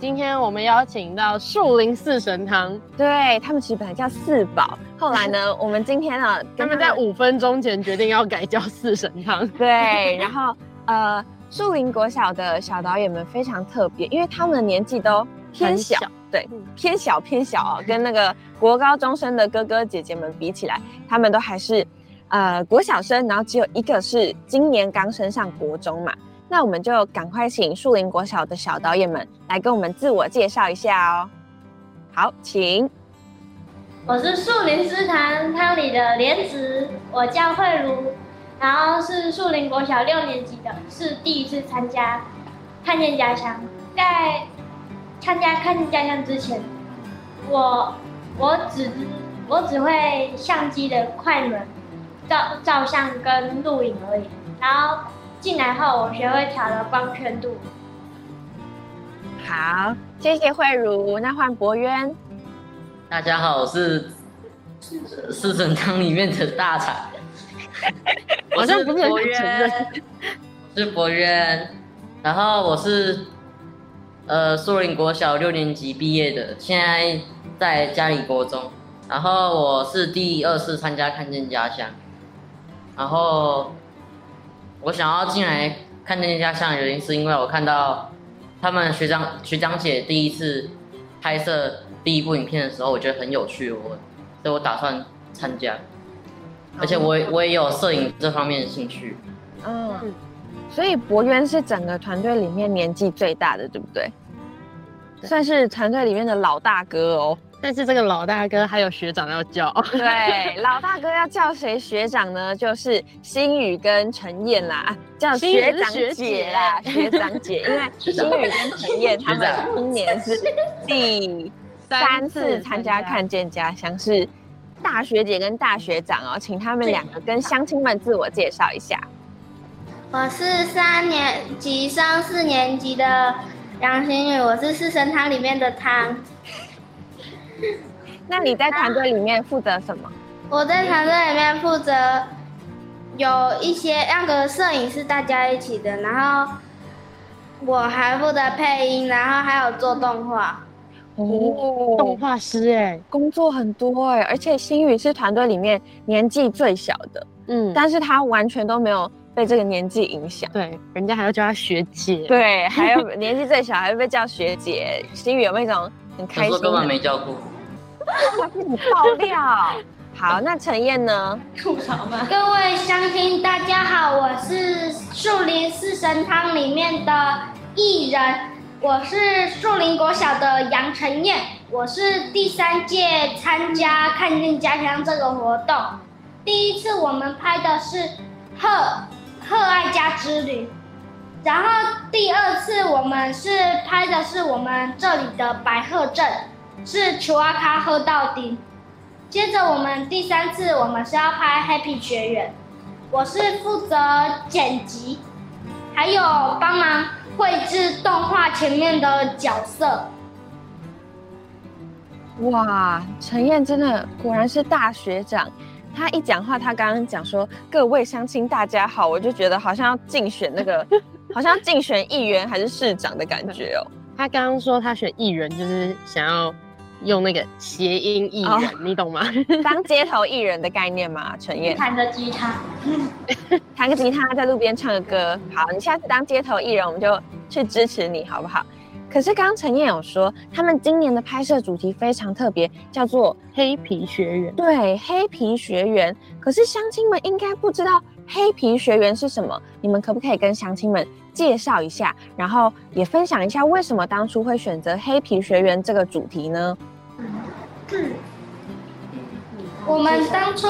今天我们邀请到树林四神汤，对他们其实本来叫四宝，后来呢，我们今天呢，他们在五分钟前决定要改叫四神汤。对，然后呃，树林国小的小导演们非常特别，因为他们的年纪都偏小，对，偏小偏小啊，跟那个国高中生的哥哥姐姐们比起来，他们都还是呃国小生，然后只有一个是今年刚升上国中嘛。那我们就赶快请树林国小的小导演们来跟我们自我介绍一下哦。好，请。我是树林师坛汤里的莲子，我叫慧茹，然后是树林国小六年级的，是第一次参加看见家乡。在参加看见家乡之前，我我只我只会相机的快门照照相跟录影而已，然后。进来后，我学会调了光圈度。好，谢谢慧茹。那换博渊。大家好，我是四神汤里面的大才。我是博渊，是博渊。然后我是呃树林国小六年级毕业的，现在在嘉里国中。然后我是第二次参加看见家乡，然后。我想要进来看那家乡的原因，是因为我看到他们学长学长姐第一次拍摄第一部影片的时候，我觉得很有趣，我所以我打算参加，而且我我也有摄影这方面的兴趣。嗯，所以博渊是整个团队里面年纪最大的，对不对？算是团队里面的老大哥哦。但是这个老大哥还有学长要叫，对，老大哥要叫谁学长呢？就是新宇跟陈燕啦，叫学长姐啦，学长姐，因为 新宇跟陈燕他们今年是第三次参加看见家乡，是大学姐跟大学长哦，请他们两个跟乡亲们自我介绍一下。我是三年级升四年级的杨新宇，我是四神汤里面的汤。那你在团队里面负责什么？我在团队里面负责有一些那个摄影是大家一起的，然后我还负责配音，然后还有做动画。哦，动画师哎，工作很多哎，而且星宇是团队里面年纪最小的，嗯，但是他完全都没有被这个年纪影响。对，人家还要叫她学姐。对，还有年纪最小还会被叫学姐。心宇有没有一种？很开心，根本没叫过。你爆料。好，那陈燕呢？吐槽吧。各位乡亲，大家好，我是树林四神汤里面的艺人，我是树林国小的杨晨燕，我是第三届参加看见家乡这个活动，第一次我们拍的是贺贺爱家之旅。然后第二次我们是拍的是我们这里的白鹤镇，是求阿卡喝到底。接着我们第三次我们是要拍 Happy 学员，我是负责剪辑，还有帮忙绘制动画前面的角色。哇，陈燕真的果然是大学长。他一讲话，他刚刚讲说各位乡亲大家好，我就觉得好像要竞选那个。好像竞选议员还是市长的感觉哦。他刚刚说他选议员，就是想要用那个谐音艺人，你懂吗？当街头艺人的概念吗？陈燕弹个吉他，弹个吉他，在路边唱个歌。好，你下次当街头艺人，我们就去支持你，好不好？可是刚刚陈燕有说，他们今年的拍摄主题非常特别，叫做黑皮学员。对，黑皮学员。可是乡亲们应该不知道。黑皮学员是什么？你们可不可以跟乡亲们介绍一下，然后也分享一下为什么当初会选择黑皮学员这个主题呢？我们当初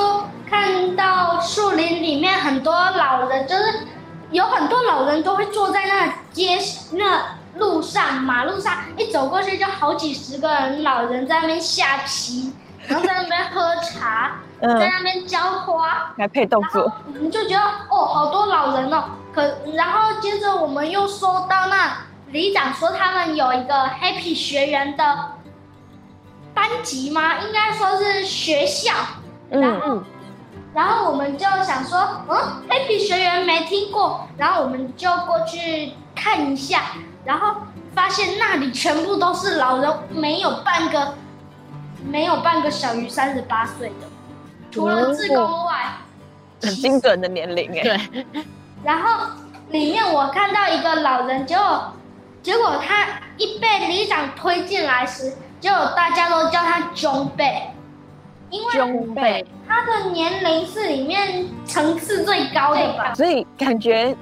看到树林里面很多老人，就是有很多老人都会坐在那街那路上马路上一走过去就好几十个人老人在那边下棋，然后在那边喝茶，在嗯，那边浇花，来配动作，我们就觉得哦，好多老人哦。可然后接着我们又说到那里长说他们有一个 Happy 学员的班级吗？应该说是学校。然嗯，后，然后我们就想说，嗯，Happy 学员没听过，然后我们就过去看一下，然后发现那里全部都是老人，没有半个，没有半个小于三十八岁的，除了自工外。很精准的年龄哎，对，然后里面我看到一个老人，结果结果他一被里长推进来时，结果大家都叫他中辈，因为他的年龄是里面层次最高的吧。所以感觉，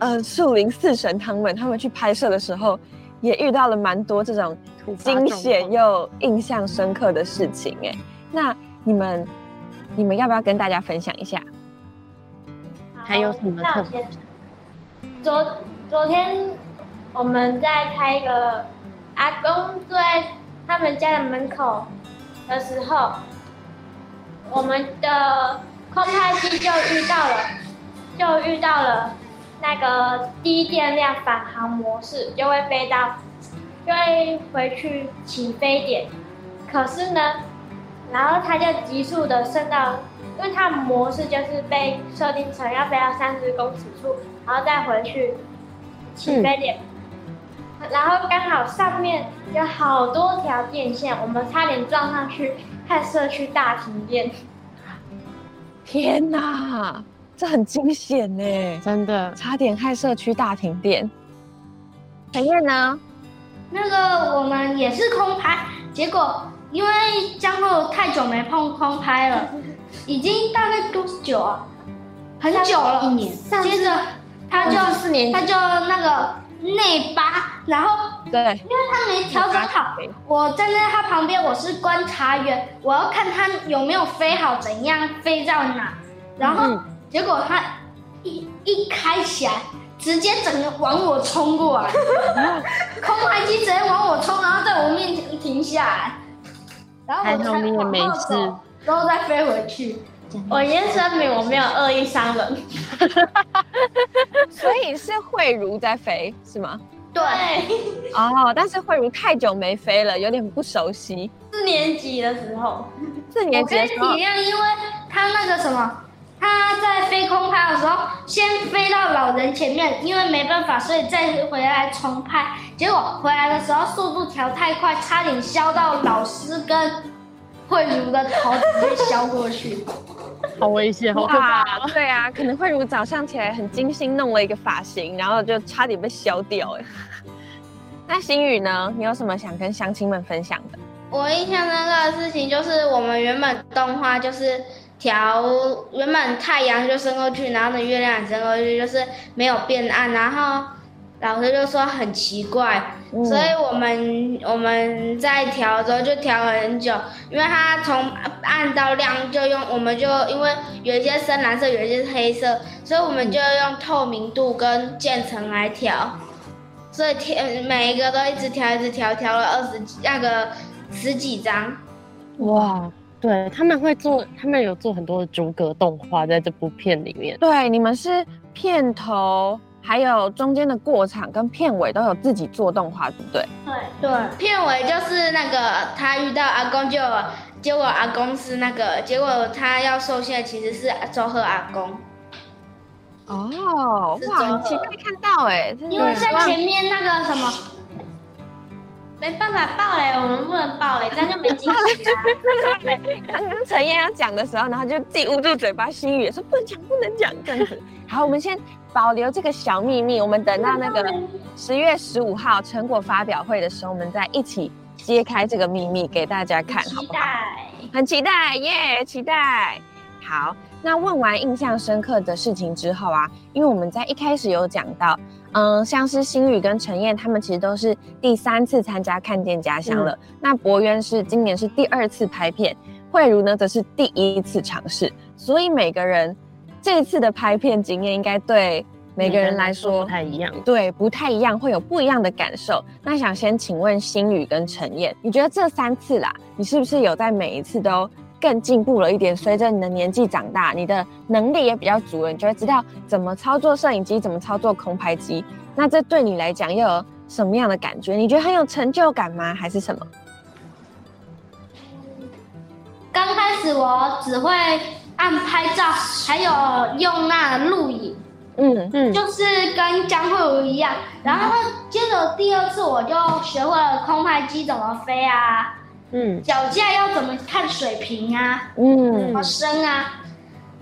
呃，树林四神他们他们去拍摄的时候，也遇到了蛮多这种惊险又印象深刻的事情哎。那你们，你们要不要跟大家分享一下？还有什么特别？昨昨天我们在拍一个阿公坐在他们家的门口的时候，我们的空拍机就遇到了，就遇到了那个低电量返航模式，就会飞到，就会回去起飞点。可是呢，然后它就急速的升到，因为它的模式就是被设定成要飞到三十公尺处，然后再回去起飞点。然后刚好上面有好多条电线，我们差点撞上去，害社区大停电。天哪，这很惊险呢，真的差点害社区大停电。陈燕呢？那个我们也是空拍，结果因为江后太久没碰空拍了，已经大概多久啊？很久了，一年。接着他就四年他就那个内八，然后对，因为他没调整好，我站在他旁边，我是观察员，我要看他有没有飞好，怎样飞到哪。然后、嗯结果他一一开起来，直接整个往我冲过来，空拍机直接往我冲，然后在我面前停下来，然后我才往后没事走，然后再飞回去。我先声明，我没有恶意伤人。所以是慧茹在飞是吗？对，哦，但是慧茹太久没飞了，有点不熟悉。四年级的时候。四年我可以体级的时候，谅，因为他那个什么，他在飞空拍的时候，先飞到老人前面，因为没办法，所以再回来重拍。结果回来的时候速度调太快，差点削到老师跟慧茹的头，直接削过去。好危险，好可怕哇，对啊，可能慧茹早上起来很精心弄了一个发型，然后就差点被削掉哎。那心宇呢？你有什么想跟乡亲们分享的？我印象深刻的事情就是，我们原本动画就是调原本太阳就升过去，然后呢月亮也升过去，就是没有变暗，然后老师就说很奇怪，嗯所以我们我们在调的时候就调了很久，因为它从暗到亮就用，我们就因为有一些深蓝色，有一些是黑色，所以我们就用透明度跟渐层来调，所以调每一个都一直调一直调，调了二十几那个十几张。哇！对他们会做，他们有做很多的逐格动画在这部片里面。对，你们是片头，还有中间的过场跟片尾都有自己做动画，对不对？对对，片尾就是那个他遇到阿公就有，结果阿公是那个，结果他要受限其实是周贺阿公，哦，哇，是真的很期待看到哎，因为在前面那个什么。没办法爆雷，我们不能爆雷，这样就没惊喜了。刚刚陈燕要讲的时候，然后就自己捂住嘴巴，心语也说不能讲，不能讲这样子。好，我们先保留这个小秘密，我们等到那个 十月十五号成果发表会的时候，我们再一起揭开这个秘密给大家看，好不好？很期待耶期待。好，那问完印象深刻的事情之后啊，因为我们在一开始有讲到，嗯，像是新宇跟陈燕他们其实都是第三次参加看见家乡了。那博渊是今年是第二次拍片，慧茹呢则是第一次尝试，所以每个人这一次的拍片经验应该对每个人来都说不太一样。对，不太一样，会有不一样的感受。那想先请问心宇跟陈燕，你觉得这三次啦，你是不是有在每一次都更进步了一点？随着你的年纪长大，你的能力也比较足了，你就会知道怎么操作摄影机，怎么操作空拍机。那这对你来讲又有什么样的感觉？你觉得很有成就感吗？还是什么？刚开始我只会按拍照，还有用那录影，嗯嗯，就是跟江慧茹一样。然后接着第二次我就学会了空拍机怎么飞啊，嗯脚架要怎么看水平啊，嗯怎么升啊。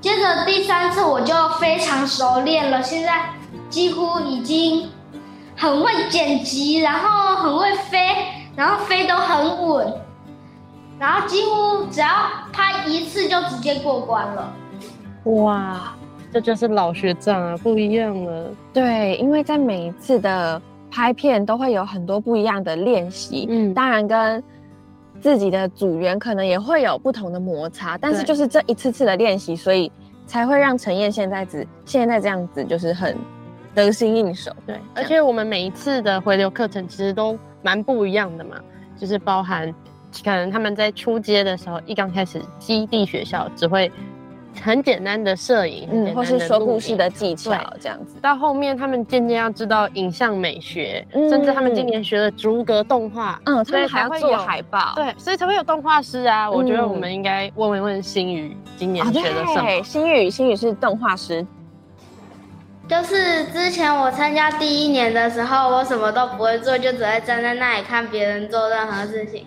接着第三次我就非常熟练了，现在几乎已经很会剪辑，然后很会飞，然后飞都很稳，然后几乎只要拍一次就直接过关了。哇，这就是老学长啊，不一样了。对，因为在每一次的拍片都会有很多不一样的练习，嗯，当然跟自己的组员可能也会有不同的摩擦，但是就是这一次次的练习，所以才会让陈燕现在子现在这样子，就是很得心应手。对，而且我们每一次的回流课程其实都蛮不一样的嘛，就是包含可能他们在初阶的时候，一刚开始基地学校只会很简单的摄影，嗯，或是说故事的技巧这样子。到后面，他们渐渐要知道影像美学，嗯甚至他们今年学了逐格动画，嗯，他所以们还要做才会有海报。对，所以才会有动画师啊。我觉得嗯我们应该问问问新宇今年啊，学的什么。对，新宇，新宇是动画师，就是之前我参加第一年的时候，我什么都不会做，就只会站在那里看别人做任何事情。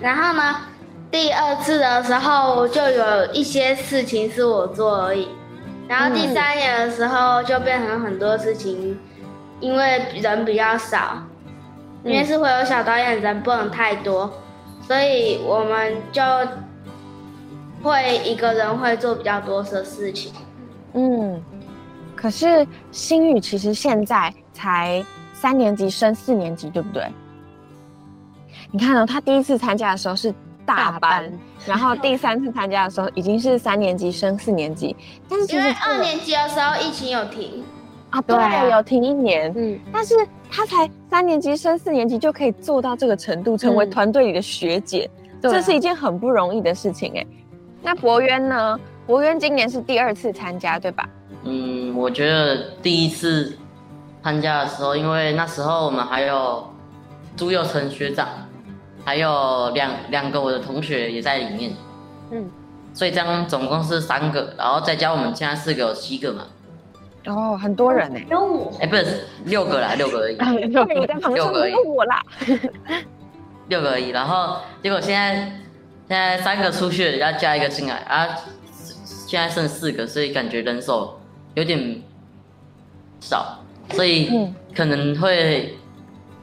然后呢，第二次的时候就有一些事情是我做而已。然后第三年的时候就变成很多事情，因为人比较少，因为是会有小导演，人不能太多，所以我们就会一个人会做比较多的事情。嗯，可是心宇其实现在才三年级升四年级，对不对？你看哦，他第一次参加的时候是大班，然后第三次参加的时候已经是三年级升四年级，但是其实因为二年级的时候疫情有停，啊，对，有停一年，嗯，但是他才三年级升四年级就可以做到这个程度，成为嗯。团队里的学姐，这是一件很不容易的事情哎。那博渊呢？博渊今年是第二次参加，对吧？嗯，我觉得第一次参加的时候，因为那时候我们还有朱佑成学长，还有两两个我的同学也在里面，嗯，所以这样总共是三个，然后再加我们现在四个有七个嘛，哦，很多人哎。有我，哎、不是六个啦，六个而已，你在旁边说六个而已。有我啦，六个而已。然后结果现在现在三个出去了，要加一个进来啊，现在剩四个，所以感觉人手有点少，所以嗯。可能会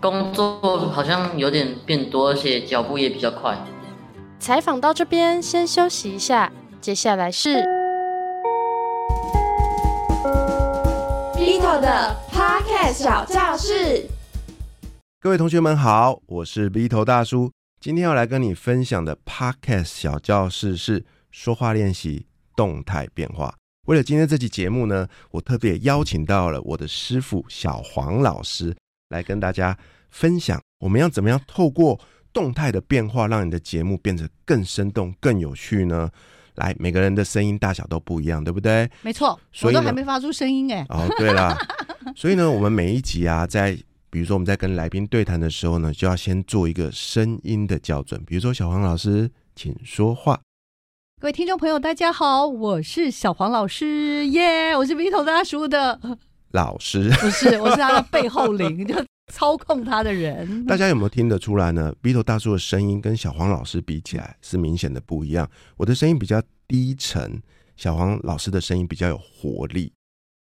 工作好像有点变多，而且脚步也比较快。采访到这边，先休息一下，接下来是 Vito 的 Podcast 小教室。各位同学们好，我是 V 头大叔。今天要来跟你分享的 Podcast 小教室是说话练习动态变化。为了今天这期节目呢，我特别邀请到了我的师傅小黄老师来跟大家分享，我们要怎么样透过动态的变化，让你的节目变得更生动、更有趣呢？来，每个人的声音大小都不一样，对不对？没错，所以我都还没发出声音哎。哦，对了，所以呢，我们每一集啊，在比如说我们在跟来宾对谈的时候呢，就要先做一个声音的校准。比如说，小黄老师，请说话。各位听众朋友，大家好，我是小黄老师，耶、我是 Vito 大叔的，老师，不是，我是他的背后灵，就操控他的人。大家有没有听得出来呢？Vito 大叔的声音跟小黄老师比起来是明显的不一样。我的声音比较低沉，小黄老师的声音比较有活力，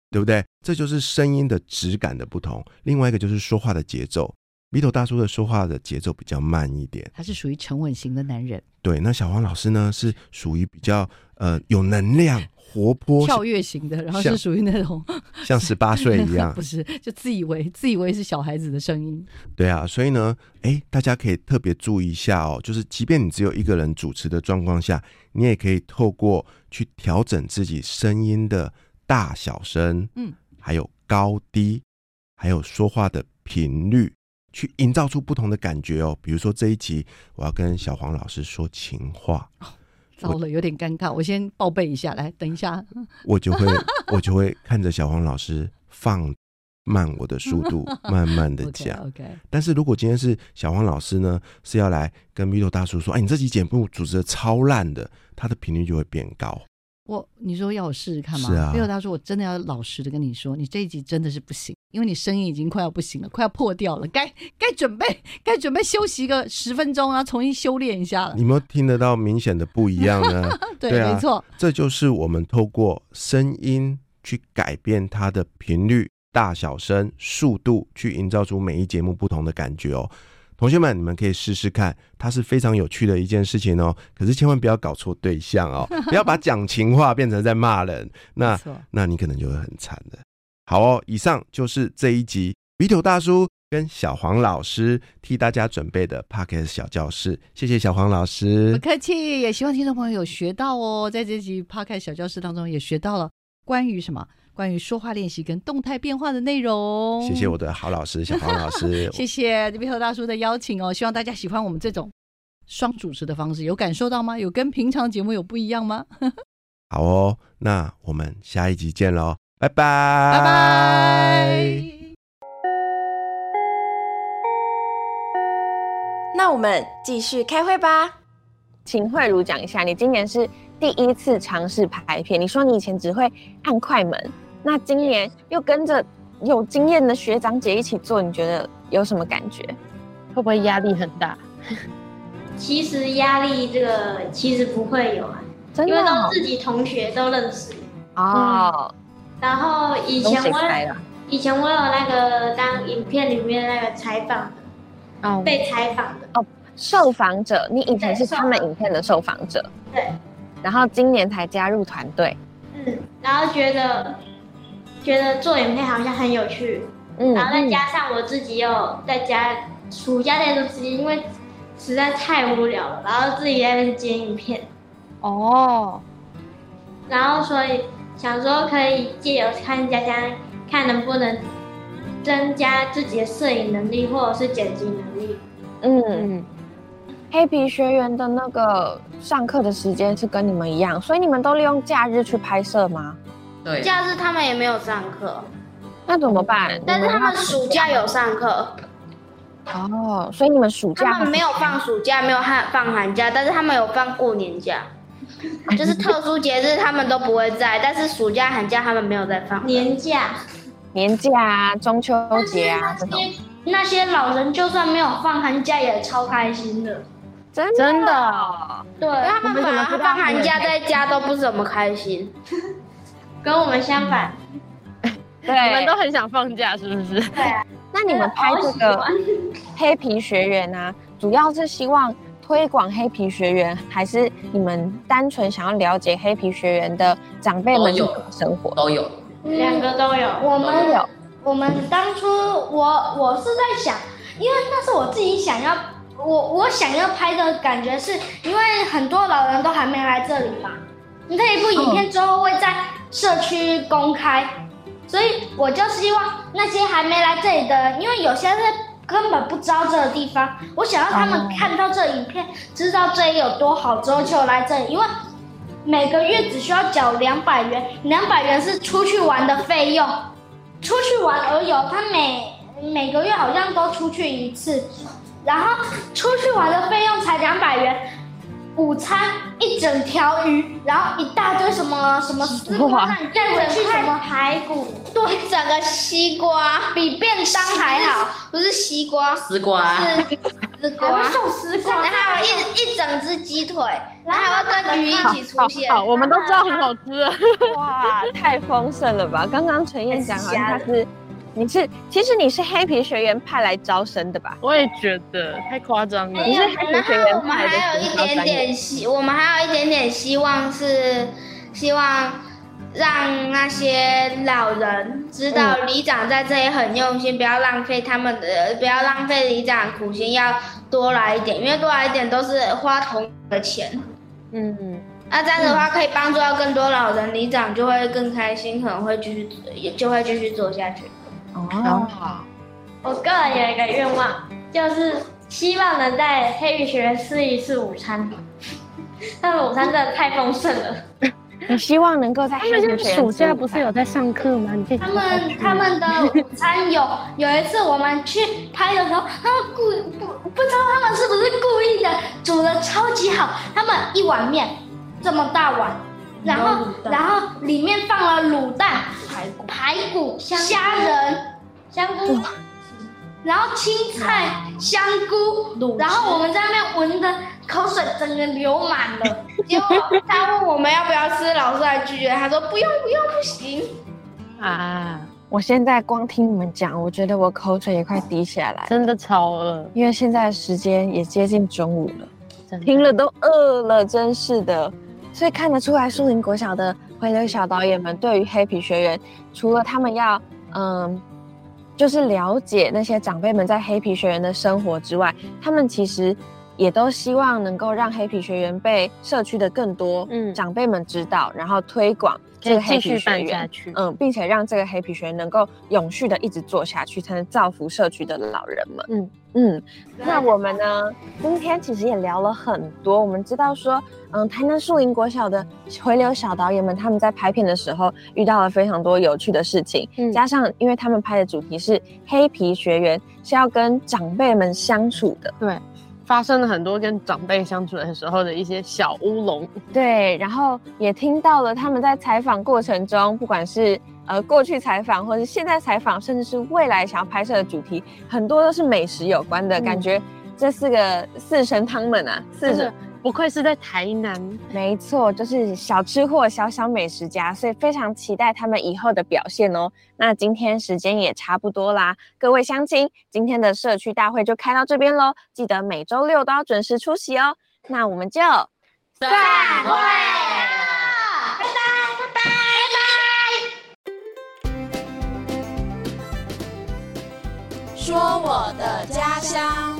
对不对？这就是声音的质感的不同。另外一个就是说话的节奏，Vito 大叔的说话的节奏比较慢一点。他是属于沉稳型的男人，对，那小黄老师呢是属于比较呃有能量、活泼，跳跃型的，然后是属于那种 像十八岁一样 不。是，就自以为自以为是小孩子的声音。对啊，所以呢，哎，大家可以特别注意一下哦，就是即便你只有一个人主持的状况下，你也可以透过去调整自己声音的大小声，嗯，还有高低，还有说话的频率，去营造出不同的感觉哦。比如说这一集，我要跟小黄老师说情话，糟了，有点尴尬。我先报备一下，来，等一下。我就会 我就会看着小黄老师放慢我的速度，慢慢的讲。OK，但是如果今天是小黄老师呢，是要来跟 Vito 大叔说，哎，你这期节目组织的超烂的，他的频率就会变高。我你说要我试试看吗？是啊没有，他说我真的要老实的跟你说，你这一集真的是不行，因为你声音已经快要不行了，快要破掉了，该该准备该准备休息个十分钟啊，重新修炼一下了你。有没有听得到明显的不一样呢？对，对啊没错，这就是我们透过声音去改变它的频率、大小声、速度，去营造出每一节目不同的感觉哦。同学们，你们可以试试看，它是非常有趣的一件事情哦。可是千万不要搞错对象哦，不要把讲情话变成在骂人，那。那你可能就会很惨的。好哦，以上就是这一集 Vito 大叔跟小黄老师替大家准备的 p o c k e t 小教室，谢谢小黄老师不。客气，也希望听众朋友有学到哦，在这集 Pocket 小教室当中也学到了关于什么？关于说话练习跟动态变化的内容。谢谢我的好老师小黄老师，谢谢 v i 大叔的邀请哦，希望大家喜欢我们这种双主持的方式，有感受到吗？有跟平常节目有不一样吗？好哦，那我们下一集见喽，拜拜，拜拜。那我们继续开会吧。请慧茹讲一下，你今年是第一次尝试拍片，你说你以前只会按快门，那今年又跟着有经验的学长姐一起做，你觉得有什么感觉？会不会压力很大？其实压力这个其实不会有啊，因为真的哦。都自己同学都认识。哦，然后以前我以前我有那个当影片里面那个采访的，哦，被采访的。哦，受访者，你以前是他们影片的受访者，对，然后今年才加入团队，嗯，然后觉得觉得做影片好像很有趣，嗯然后再加上我自己又在家暑假那段时间，因为实在太无聊了，然后自己在那边剪影片，哦，然后所以想说可以借由看家乡，看能不能增加自己的摄影能力或者是剪辑能力。嗯，嗯，黑皮学员的那个上课的时间是跟你们一样，所以你们都利用假日去拍摄吗？对，假日他们也没有上课，那怎么办？但是他们暑假有上课，哦，所以你们暑假他们没有放暑假，没有寒放寒假，但是他们有放过年假，就是特殊节日他们都不会在，但是暑假、寒假他们没有在放。年假，年假啊、中秋节啊这种，那些那些老人就算没有放寒假也超开心的。真的真的哦对，他们反而放寒假在家都不怎么开心。跟我们相反。你们都。很想放假，是不是？对啊，那你们拍这个黑皮学员啊，主要是希望推广黑皮学员，还是你们单纯想要了解黑皮学员的长辈们生活？都有。两个都有。我们有。我们当初我我是在想，因为那是我自己想要，我我想要拍的感觉是，因为很多老人都还没来这里嘛，那一部影片之后会在社区公开，所以我就希望那些还没来这里的，因为有些人根本不知道这个地方，我想让他们看到这影片，知道这里有多好之后就来这里，因为。每个月只需要缴两百元，两百元是出去玩的费用，出去玩而有，他每每个月好像都出去一次，然后出去玩的费用才两百元，午餐一整条鱼，然后一大堆什么什么丝瓜，让你带回去什么排骨，对，整个西瓜比便当还好，不是西瓜，丝瓜，是丝瓜会，送丝瓜，然后还有一一整只鸡腿，然后还会跟鱼一起出现。好，我们都知道很好吃。哇，太丰盛了吧！刚刚陈燕讲好像他是，你是，其实你是黑皮学员派来招生的吧？我也觉得太夸张了。你是黑皮学员然后我们派的还有一点点希，我们还有一点点希望是希望让那些老人知道里长在这里很用心，不要浪费他们的，不要浪费里长苦心，要多来一点，因为多来一点都是花同的钱。嗯，那这样的话可以帮助到更多老人，里长就会更开心，可能会继续也就会继续做下去。哦，我个人有一个愿望，就是希望能在黑羽学院吃一次午餐。他们午餐真的太丰盛了。你希望能够在他们暑假不是有在上课吗？你他们他们的午餐有有一次我们去拍的时候，他们故意不不知道他们是不是故意的，煮的超级好。他们一碗面这么大碗，然后然后里面放了卤蛋、排骨、排骨、虾仁、香菇，然后青菜、香菇，然后我们在那边闻的口水整个流满了。结果他问我们要不要吃，老师还拒绝，他说不用不用不行。啊，我现在光听你们讲，我觉得我口水也快滴下来，真的超饿，因为现在时间也接近中午了，听了都饿了，真是的。所以看得出来，树林国小的回流小导演们对于黑皮学员，除了他们要嗯，就是了解那些长辈们在黑皮学员的生活之外，他们其实也都希望能够让黑皮学员被社区的更多嗯。长辈们知道，然后推广这个黑皮学员。嗯，并且让这个黑皮学员能够永续的一直做下去，才能造福社区的老人们。嗯。嗯，那我们呢，今天其实也聊了很多，我们知道说，嗯，台南树林国小的回流小导演们，他们在拍片的时候遇到了非常多有趣的事情，嗯。加上因为他们拍的主题是黑皮学员，是要跟长辈们相处的，对，发生了很多跟长辈相处的时候的一些小乌龙。对，然后也听到了他们在采访过程中，不管是呃过去采访，或是现在采访，甚至是未来想要拍摄的主题，很多都是美食有关的、嗯感觉。这四个四神汤们啊，四神不愧是在台南，没错，就是小吃货、小小美食家，所以非常期待他们以后的表现哦。那今天时间也差不多啦，各位乡亲，今天的社区大会就开到这边喽，记得每周六都要准时出席哦。那我们就散会了，拜拜拜拜拜拜。说我的家乡。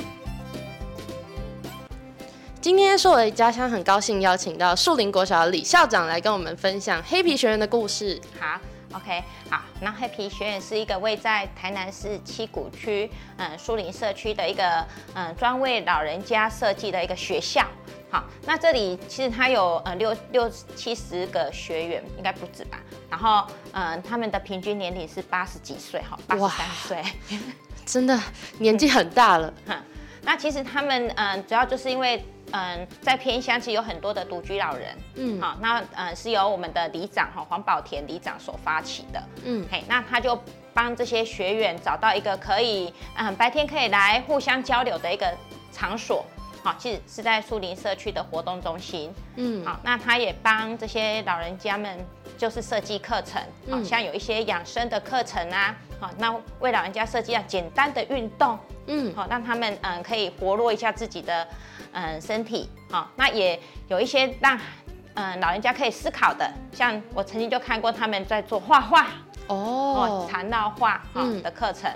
今天是我的家乡，很高兴邀请到树林国小的李校长来跟我们分享黑皮学员的故事。好，OK，好。那黑皮学院是一个位在台南市七股区，嗯，树林社区的一个，嗯，专为老人家设计的一个学校。好，那这里其实它有呃六六七十个学员，应该不止吧。然后，嗯，他们的平均年龄是八十几岁，哈，八十三岁。真的年纪很大了，哈，那其实他们嗯，主要就是因为嗯，在偏乡其实有很多的独居老人，嗯。好，那嗯是由我们的里长哈黄宝田里长所发起的，嗯。嘿，那他就帮这些学员找到一个可以嗯白天可以来互相交流的一个场所。好，其实是在树林社区的活动中心。嗯。好，那他也帮这些老人家们就是设计课程，好嗯。像有一些养生的课程啊，好，那为老人家设计啊简单的运动，嗯。好，让他们嗯可以活络一下自己的嗯身体，好，那也有一些让嗯老人家可以思考的，像我曾经就看过他们在做画画哦。哦，缠绕画嗯嗯的课程，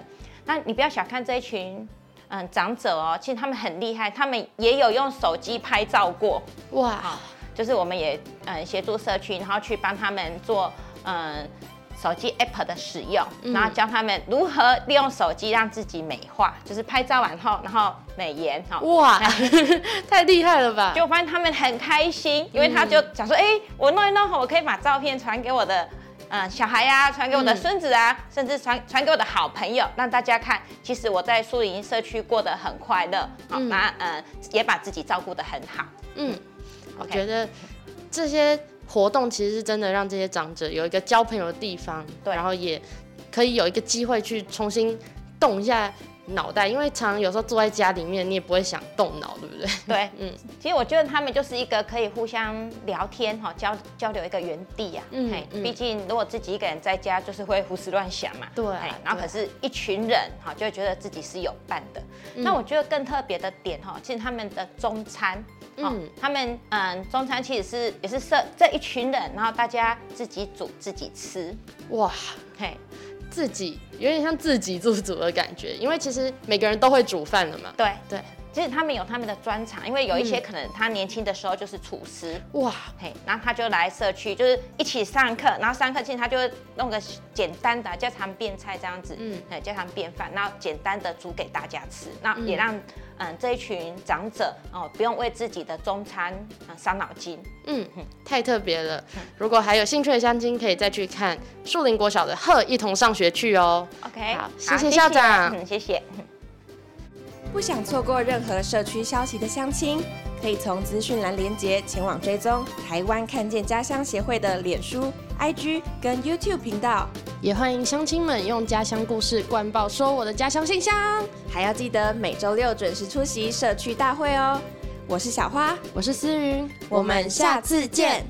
那你不要小看这一群。嗯，长者哦，其实他们很厉害，他们也有用手机拍照过，哇，就是我们也嗯协助社区，然后去帮他们做嗯手机 app 的使用，嗯然后教他们如何利用手机让自己美化，就是拍照完后，然后美颜哈。哇，太厉害了吧！就发现他们很开心，因为他就想说，哎、我弄一弄后，我可以把照片传给我的。嗯，小孩呀、传给我的嗯孙子啊，甚至传传给我的好朋友，让大家看，其实我在树林社区过得很快乐，好、嗯那嗯也把自己照顾得很好。嗯，我觉得这些活动其实是真的让这些长者有一个交朋友的地方，对然后也可以有一个机会去重新动一下脑袋，因为常常有时候坐在家里面，你也不会想动脑，对不对？对，嗯其实我觉得他们就是一个可以互相聊天哈，交交流一个园地啊。嗯毕竟如果自己一个人在家，就是会胡思乱想嘛。对啊然后可是一群人哈，就会觉得自己是有伴的。嗯那我觉得更特别的点哈，其实他们的中餐，哦嗯，他们嗯中餐其实是也是设这一群人，然后大家自己煮自己吃。哇，嘿，自己有点像自给自足的感觉，因为其实每个人都会煮饭了嘛。对。对，其实他们有他们的专长，因为有一些嗯可能他年轻的时候就是厨师，哇，嘿，然后他就来社区，就是一起上课，然后上课其实他就会弄个简单的家常便菜这样子，嗯嗯，家常便饭，然后简单的煮给大家吃，那也嗯让嗯这一群长者哦不用为自己的中餐嗯伤脑筋。嗯，太特别了。如果还有兴趣的乡亲，可以再去看树林国小的《鹤一同上学去》哦。OK，好谢谢校长嗯，谢谢。不想错过任何社区消息的乡亲，可以从资讯栏连接前往追踪台湾看见家乡协会的脸书、IG 跟 YouTube 频道，也欢迎乡亲们用家乡故事灌爆说我的家乡信箱。还要记得每周六准时出席社区大会哦。我是小花，我是思云，我们下次见。